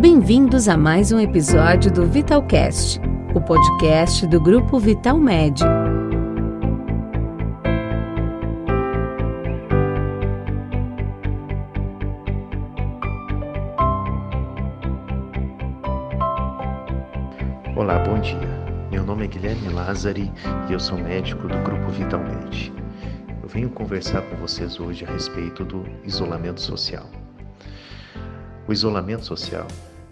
Bem-vindos a mais um episódio do Vitalcast, o podcast do grupo Vital Med. Olá, bom dia. Meu nome é Guilherme Lázari e eu sou médico do grupo Vital Med. Eu venho conversar com vocês hoje a respeito do isolamento social. O isolamento social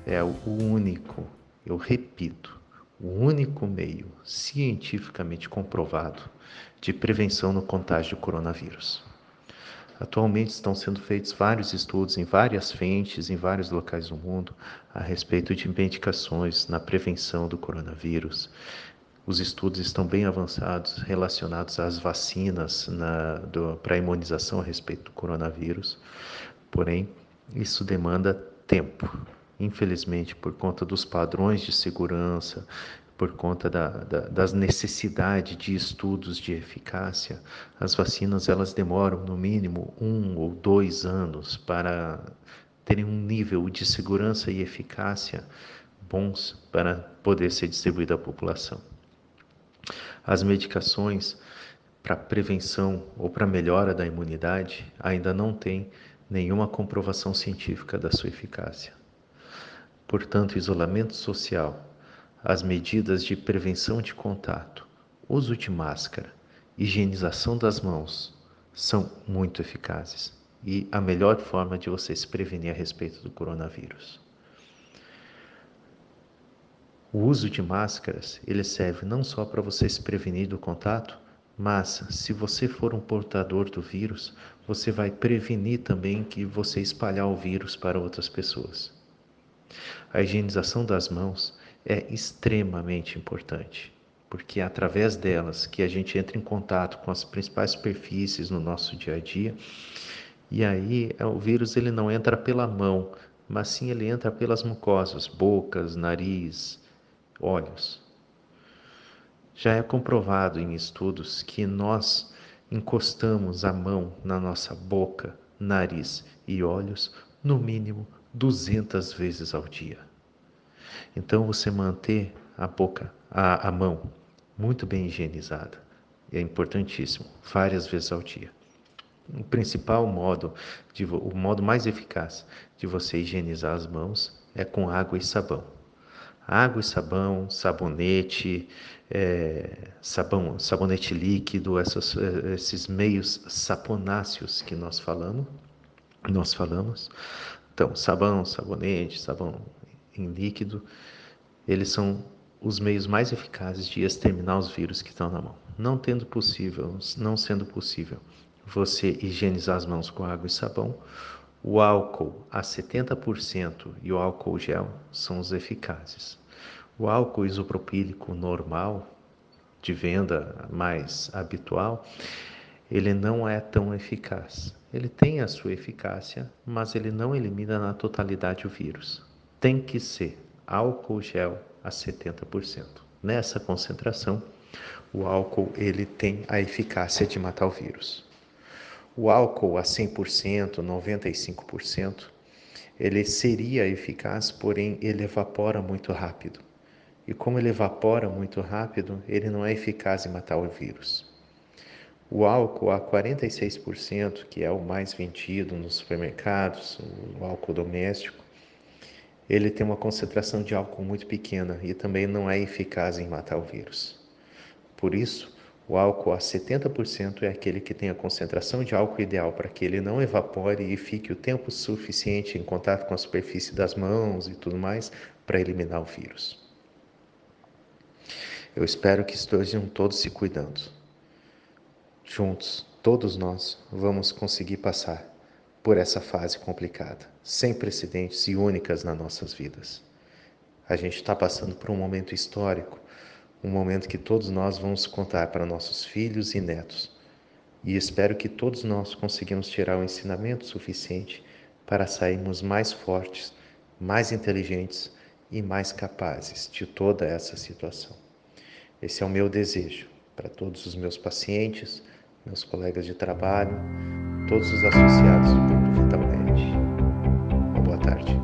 é o único, eu repito, o único meio cientificamente comprovado de prevenção no contágio do coronavírus. Atualmente estão sendo feitos vários estudos em várias frentes, em vários locais do mundo, a respeito de medicações na prevenção do coronavírus. Os estudos estão bem avançados relacionados às vacinas para imunização a respeito do coronavírus, porém, isso demanda tempo infelizmente, por conta dos padrões de segurança, por conta da, da, das necessidades de estudos de eficácia, as vacinas elas demoram no mínimo um ou dois anos para terem um nível de segurança e eficácia bons para poder ser distribuída à população. As medicações para prevenção ou para melhora da imunidade ainda não têm nenhuma comprovação científica da sua eficácia. Portanto, isolamento social, as medidas de prevenção de contato, uso de máscara, higienização das mãos são muito eficazes e a melhor forma de você se prevenir a respeito do coronavírus. O uso de máscaras, ele serve não só para você se prevenir do contato, mas se você for um portador do vírus, você vai prevenir também que você espalhar o vírus para outras pessoas. A higienização das mãos é extremamente importante, porque é através delas que a gente entra em contato com as principais superfícies no nosso dia a dia. E aí é, o vírus ele não entra pela mão, mas sim ele entra pelas mucosas, bocas, nariz, olhos. Já é comprovado em estudos que nós encostamos a mão na nossa boca, nariz e olhos no mínimo 200 vezes ao dia. Então você manter a boca, a, a mão muito bem higienizada é importantíssimo, várias vezes ao dia. O principal modo, de, o modo mais eficaz de você higienizar as mãos é com água e sabão. Água e sabão, sabonete, é, sabão, sabonete líquido, essas, esses meios saponáceos que nós falamos, nós falamos, então, sabão, sabonete, sabão em líquido, eles são os meios mais eficazes de exterminar os vírus que estão na mão. Não tendo possível, não sendo possível você higienizar as mãos com água e sabão, o álcool a 70% e o álcool gel são os eficazes. O álcool isopropílico normal, de venda mais habitual, ele não é tão eficaz. Ele tem a sua eficácia, mas ele não elimina na totalidade o vírus. Tem que ser álcool gel a 70%. Nessa concentração, o álcool ele tem a eficácia de matar o vírus. O álcool a 100%, 95%, ele seria eficaz, porém ele evapora muito rápido. E como ele evapora muito rápido, ele não é eficaz em matar o vírus. O álcool a 46%, que é o mais vendido nos supermercados, o álcool doméstico, ele tem uma concentração de álcool muito pequena e também não é eficaz em matar o vírus. Por isso, o álcool a 70% é aquele que tem a concentração de álcool ideal para que ele não evapore e fique o tempo suficiente em contato com a superfície das mãos e tudo mais para eliminar o vírus. Eu espero que estejam todos se cuidando. Juntos, todos nós vamos conseguir passar por essa fase complicada, sem precedentes e únicas nas nossas vidas. A gente está passando por um momento histórico, um momento que todos nós vamos contar para nossos filhos e netos. E espero que todos nós conseguimos tirar o ensinamento suficiente para sairmos mais fortes, mais inteligentes e mais capazes de toda essa situação. Esse é o meu desejo para todos os meus pacientes meus colegas de trabalho, todos os associados do Grupo Vitalmente. Uma boa tarde.